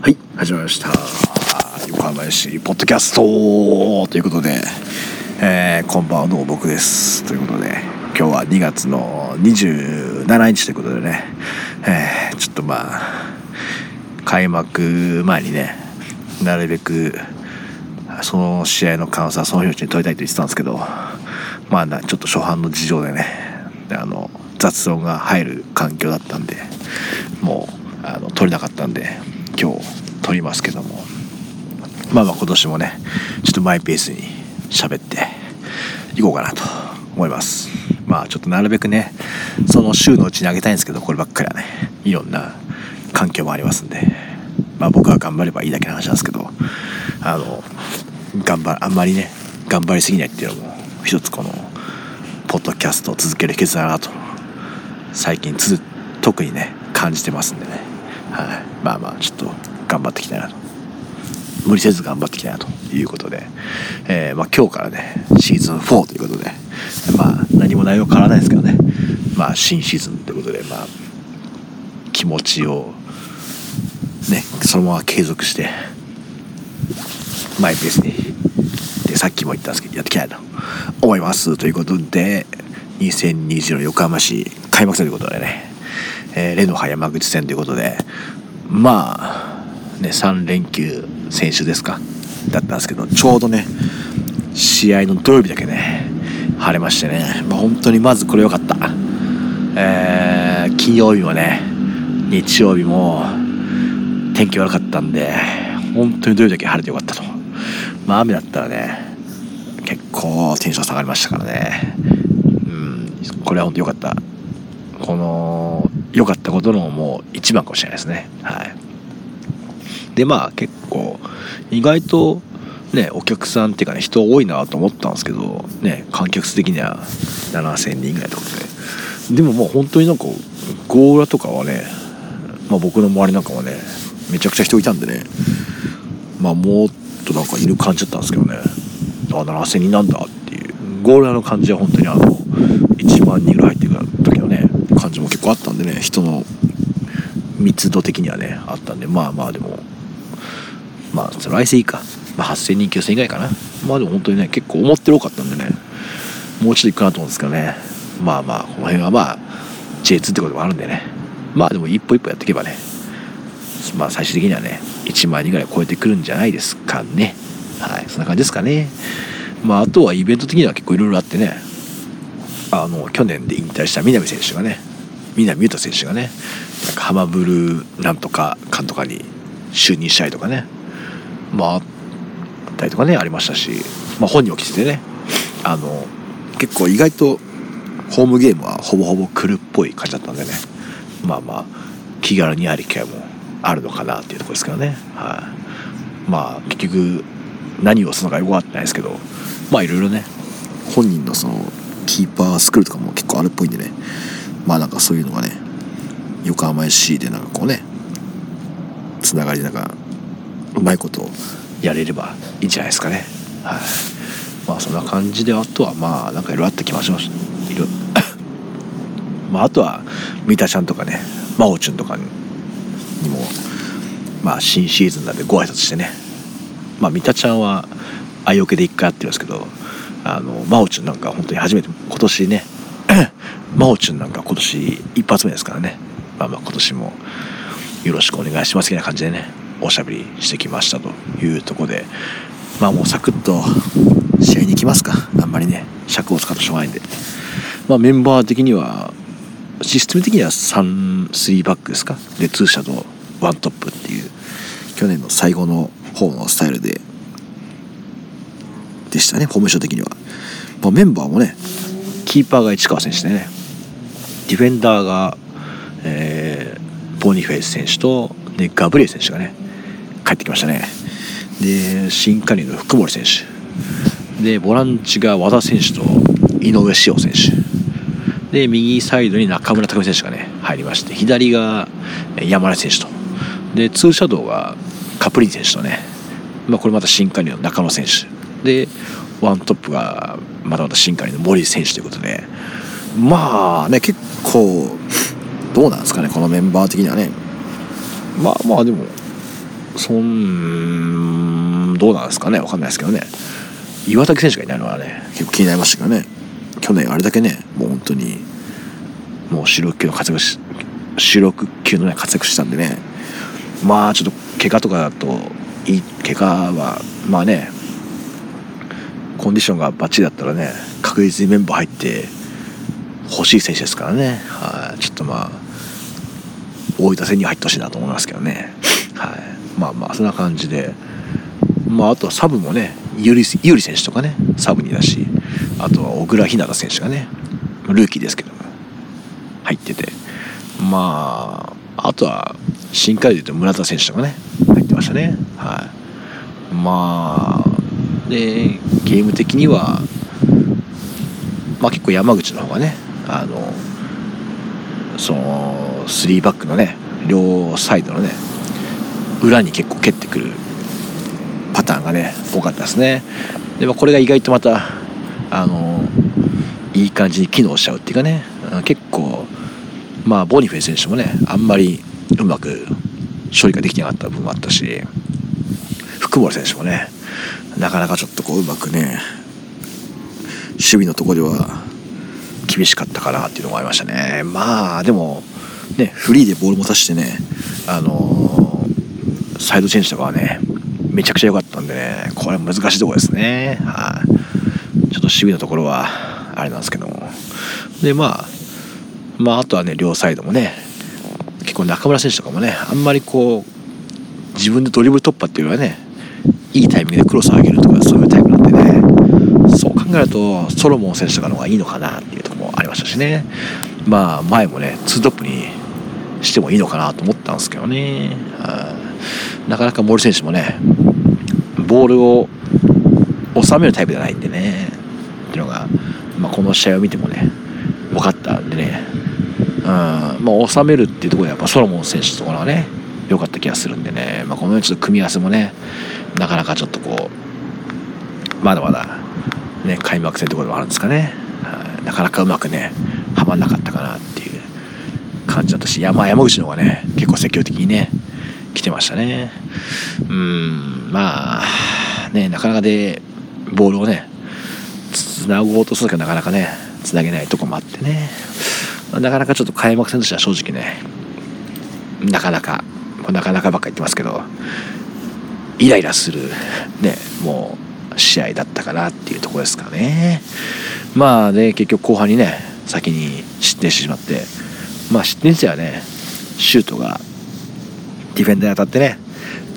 はい始まりました。横浜市ポッドキャストということで、えー、こんばんはどうも僕です。ということで今日は2月の27日ということでね、えー、ちょっとまあ開幕前にねなるべくその試合の感想はその日のうちに取りたいと言ってたんですけどまあなちょっと初版の事情でねあの雑音が入る環境だったんでもうあの撮れなかったんで今日撮りますけども。まあまあ今年もねちょっとマイペースに喋っていこうかなと思います。まあちょっとなるべくねその週のうちにあげたいんですけどこればっかりはねいろんな環境もありますんでまあ僕は頑張ればいいだけの話なんですけどあの頑張あんまりね頑張りすぎないっていうのも一つこのポッドキャストを続ける秘訣だなと最近特にね感じてますんでね、はい、まあまあちょっと頑張っていきたいなと。無理せず頑張っていきたいなということで、えー、まあ、今日からねシーズン4ということで。まあ何も内容変わらないですけどね。まあ新シーズンということでまあ気持ちをねそのまま継続してマイペースに。でさっきも言ったんですけどやっていきたいと思いますということで2020の横浜市開幕戦ということでね、えー、レノハ山口戦ということでまあね3連休選手ですか。だったんですけどちょうどね試合の土曜日だけね晴れましてね、まあ、本当にまずこれ良かった、えー、金曜日もね日曜日も天気悪かったんで本当に土曜日だけ晴れてよかったと。まあ雨だったらね結構テンション下がりましたからね。うんこれは本当良かった。この良かったことのもう一番かもしれないですね。はい。でまあ結構意外とねお客さんっていうかね人多いなと思ったんですけどね観客数的には7000人ぐらいってことで。でももう本当になんかゴーラとかはね、まあ、僕の周りなんかはねめちゃくちゃ人いたんでねまあもっとなんかいる感じだったんですけどね。あ7000人なんだっていう。ゴーラの感じは本当にあの1万人ぐらい入ってる感じも結構あったんでね人の密度的にはねあったんでまあまあでもまあ来世いいか、まあ、8000人9000人ぐらいかな。まあでも本当にね結構思ってる多かったんでねもうちょっといくかなと思うんですけどね。まあまあこの辺はまあ J2 ってこともあるんでね。まあでも一歩一歩やっていけばねまあ最終的にはね1万人ぐらい超えてくるんじゃないですかね。はいそんな感じですかね。まああとはイベント的には結構いろいろあってねあの去年で引退した南選手がね南優太選手がねなんかハマブルなんとかかんとかに就任したりとかね。まああったりとかねありましたし、まあ、本人を着ててねあの結構意外とホームゲームはほぼほぼ来るっぽい感じだったんでね。まあまあ気軽にあり機会もあるのかなっていうところですけどね。はい。まあ結局何をするのかよく分かってないですけどまあいろいろね。本人のそのキーパースクールとかも結構あるっぽいんでね。まあなんかそういうのがね横浜 FC でなんかこうねつながりなんかうまいことやれればいいんじゃないですかね。はい。まあそんな感じであとはまあなんかいろいろあった気もします。いる まああとは三田ちゃんとかね真央ちゅんとかにもまあ新シーズンなんでご挨拶してね。まあ三田ちゃんは愛よけで一回会ってるんですけどあの真央ちゅんなんか本当に初めて今年ね真央ちゅんなんか今年一発目ですからね。まあまあ今年もよろしくお願いしますみたいな感じでねおしゃべりしてきましたというところで。まあもうサクッと試合に行きますか。あんまりね尺を使ってしょうがないんで。まあメンバー的にはシステム的には33バックですか。で2シャドウ1トップっていう去年の最後の方のスタイルででしたねフォーメーション的には、まあ、メンバーもねキーパーが市川選手でねディフェンダーが、えー、ボニフェイス選手とでガブリエ選手がね帰ってきましたね。で新加入の福森選手。でボランチが和田選手と井上志陽選手。で右サイドに中村拓海選手がね入りまして左が山根選手と。でツーシャドウがカプリン選手とね、まあ、これまた新加入の中野選手。でワントップがまたまた新加入の森選手ということで。まあね結構どうなんですかねこのメンバー的にはね。まあまあでもそんどうなんですかね分かんないですけどね。岩竹選手がいないのはね結構気になりましたけどね。去年あれだけねもう本当にもう主力級の活躍し主力級のね活躍したんでね。まあちょっと怪我とかだといい怪我はまあねコンディションがバッチリだったらね確実にメンバー入って欲しい選手ですからね、はい、ちょっとまあ大分戦に入ってほしいなと思いますけどね、はい、まあまあそんな感じで。まああとはサブもね有利選手とかねサブにだしあとは小倉日向選手がねルーキーですけども入ってて。まああとは新加入で言うと村田選手とかね入ってましたね。はい。まあでゲーム的にはまあ結構山口の方がねあのその3バックのね両サイドのね裏に結構蹴ってくるパターンがね多かったですね。でもこれが意外とまたあのいい感じに機能しちゃうっていうかね結構まあボニフェ選手もねあんまりうまく処理ができなかった部分もあったし福森選手もねなかなかちょっとこううまくね守備のとこでは厳しかったかなっていうのがありましたね。まあでもねフリーでボール持たしてねあのー、サイドチェンジとかはねめちゃくちゃ良かったんでねこれ難しいところですね。はい、ちょっと守備のところはあれなんですけども。でまあまああとはね両サイドもね結構中村選手とかもねあんまりこう自分でドリブル突破っていうよりはねいいタイミングでクロスを上げるとかそういうタイプなんでね。そう考えるとソロモン選手とかの方がいいのかなっていうありましたしね。まあ前もねツートップにしてもいいのかなと思ったんですけどね。なかなか森選手もねボールを収めるタイプじゃないんでね。っていうのが、まあ、この試合を見てもね分かったんでね、うんまあ、収めるっていうところでやっぱソロモン選手とかのはね良かった気がするんでね、まあ、このようにちょっと組み合わせもねなかなかちょっとこうまだまだね開幕戦ってこともあるんですかね、なかなかうまくねはまんなかったかなっていう。感じだったし山山口の方がね結構積極的にね来てましたね。うんまあねなかなかでボールをねつなごうとするけどなかなかねつなげないとこもあってね。なかなかちょっと開幕戦としては正直ねなかなかなかなかばっか言ってますけどイライラするねもう試合だったかなっていうとこですかね。まあね結局後半にね先に失点してしまってまあ失点してはねシュートがディフェンダーに当たってね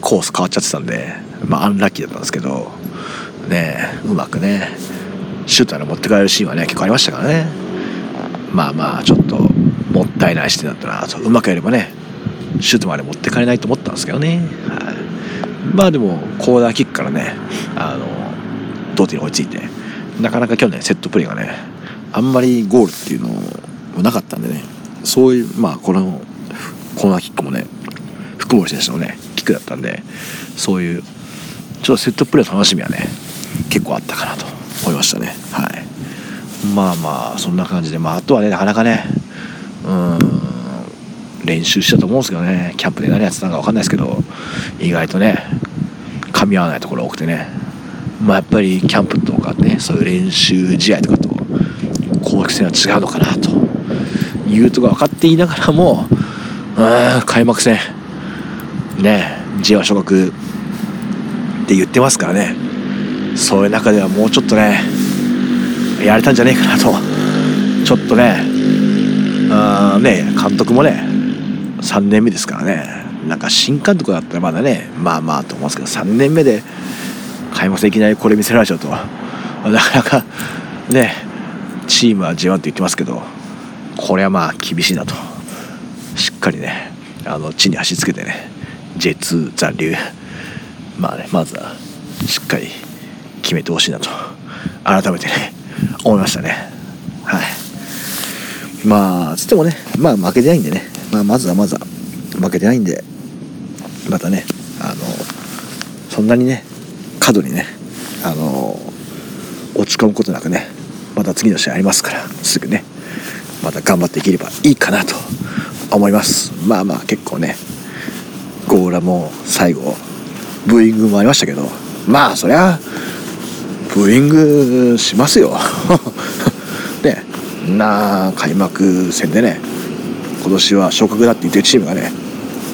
コース変わっちゃってたんでまあアンラッキーだったんですけどねうまくねシュートに持って帰るシーンはね結構ありましたからね。まあまあちょっともったいない視点だったなとうまくやればねシュートまで持って帰れないと思ったんですけどね、はい、まあでもコーナーキックからねあの同点に追いついてなかなか去年セットプレーがねあんまりゴールっていうのもなかったんでねそういうまあこのコーナーキックもね福森選手のねキックだったんでそういうちょっとセットプレーの楽しみはね結構あったかなと思いましたね。はい。まあまあそんな感じでまああとはねなかなかねうん練習したと思うんですけどねキャンプで何やってたのか分かんないですけど意外とね噛み合わないところ多くてねまあやっぱりキャンプとかねそういう練習試合とかと公式戦は違うのかなというとこ分かっていながらも うん開幕戦。ね J1 昇格って言ってますからね。そういう中ではもうちょっとねやれたんじゃねえかなと。ちょっとねあね監督もね3年目ですからね。なんか新監督だったらまだねまあまあと思うんですけど3年目で開幕戦いきなりこれ見せられちゃうと。なかなかねチームは J1 って言ってますけどこれはまあ厳しいなと。しっかりねあの地に足つけてね J2 残留まあねまずはしっかり決めてほしいなと。改めてね思いましたね。はい。まあつってもねまあ負けてないんでね、まあ、まずはまずは負けてないんでまたねあのそんなにね過度にねあの落ち込むことなくねまた次の試合ありますからすぐねまた頑張っていければいいかなと思います。まあまあ結構ね構俺はも最後ブーイングもありましたけどまあそりゃブーイングしますよ。ねな開幕戦でね今年は昇格だって言ってるチームがね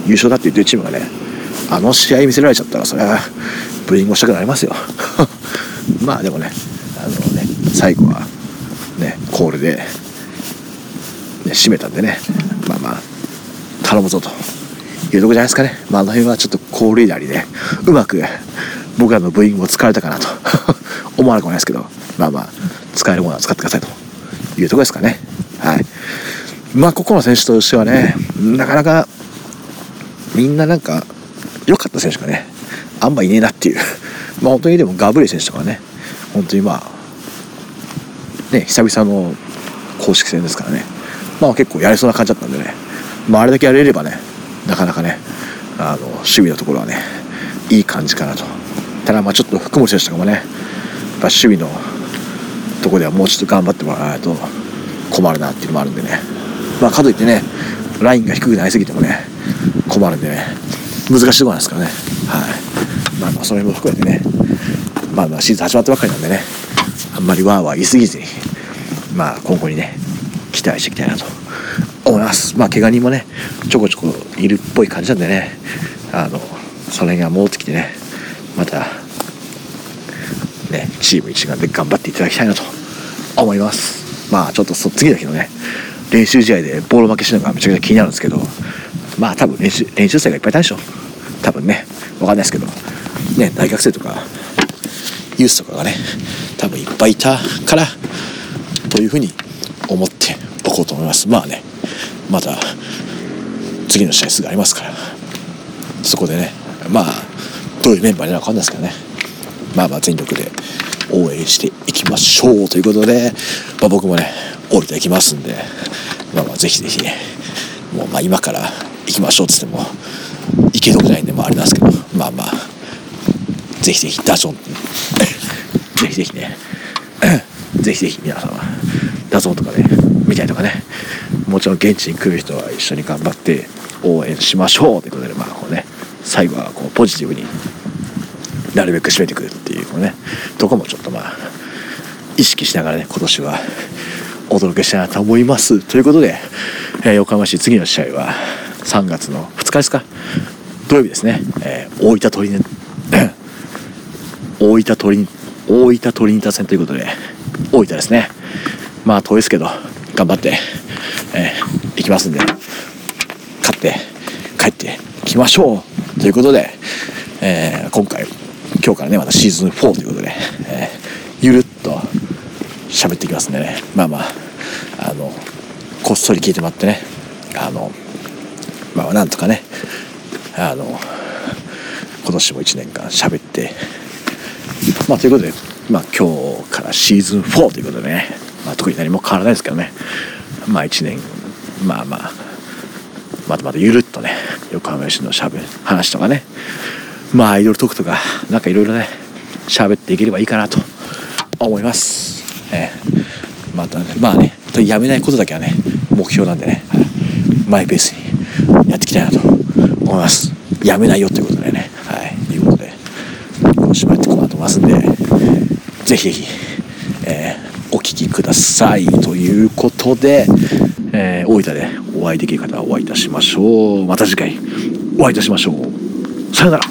優勝だって言ってるチームがねあの試合見せられちゃったらそれはブーイングしたくなりますよ。まあでもねあのね最後はねコールで、ね、締めたんでねまあまあ頼むぞというとこじゃないですかね、まあ、あの辺はちょっとコールリーダーにねうまく僕らの部員も使われたかなと 思わなくもないですけどまあまあ使えるものは使ってくださいというとこですかね。はい。まあここの選手としてはねなかなかみんななんか良かった選手がねあんまいねえなっていう。まあ本当にでもガブレ選手とかね本当にまあね久々の公式戦ですからね。まあ結構やれそうな感じだったんでね。まああれだけやれればねなかなかねあの守備のところはねいい感じかなと。ただまあちょっと福本選手とかもねやっぱ守備のところではもうちょっと頑張ってもらわないと困るなっていうのもあるんでね。まあかといってねラインが低くなりすぎてもね困るんでね。難しいところなんですからね。はい。まあまあそれも含めてねまあまあシーズン始まったばっかりなんでねあんまりわーわー言い過ぎずにまあ今後にね期待していきたいなと思います。まあ怪我人もねちょこちょこいるっぽい感じなんでねあのその辺が戻ってきてねまたねチーム一丸で頑張っていただきたいなと思います。まあちょっとそ次の日のね練習試合でボール負けしなのがめちゃくちゃ気になるんですけどまあ多分練習練習生がいっぱいいたでしょ多分ね分かんないですけど。ね大学生とかユースとかがね多分いっぱいいたからというふうに思っておこうと思います。まあねまた次の試合すぐありますからそこでねまあどういうメンバーになるか分かんないですけどねまあまあ全力で応援していきましょう。ということで、まあ、僕もね降りていきますんでまあまあぜひぜひねもうま今から行きましょうっつっても行けるとこじゃないんでまああれなんですけどまあまあぜひぜひダゾン。ぜひぜひね。ぜひぜひ皆様ダゾンとかね見たいとかねもちろん現地に来る人は一緒に頑張って応援しましょうということでまあこうね最後はこうポジティブになるべく締めてくるっていうこのねとこもちょっとまあ意識しながらね今年はお届けしたいなと思います。ということで、えー、横浜市次の試合は3月の2日ですか？土曜日ですね、えー、大分トリニ大分トリ大分トリニタ戦ということで大分ですね。まあ遠いですけど頑張ってえー、行きますんで勝って帰ってきましょう。ということで、えー、今回今日からねまたシーズン4ということで、えー、ゆるっと喋っていきますんでね。まあまああのこっそり聞いてもらってねあのまあなんとかねあの今年も1年間喋ってまあということでまあ今日からシーズン4ということでね、まあ、特に何も変わらないですけどねまあ1年まあまあまたまたゆるっとね横浜市のしゃべ話とかねまあアイドルトークとかなんかいろいろね喋っていければいいかなと思います、えー、またねまあねやめないことだけはね目標なんでねマイペースにやっていきたいなと思います。やめないよということでね。今週もやっていこうかなとますんでぜひぜひ、えーお聴きください。ということで、えー、大分でお会いできる方はお会いいたしましょう。また次回お会いいたしましょう。さよなら。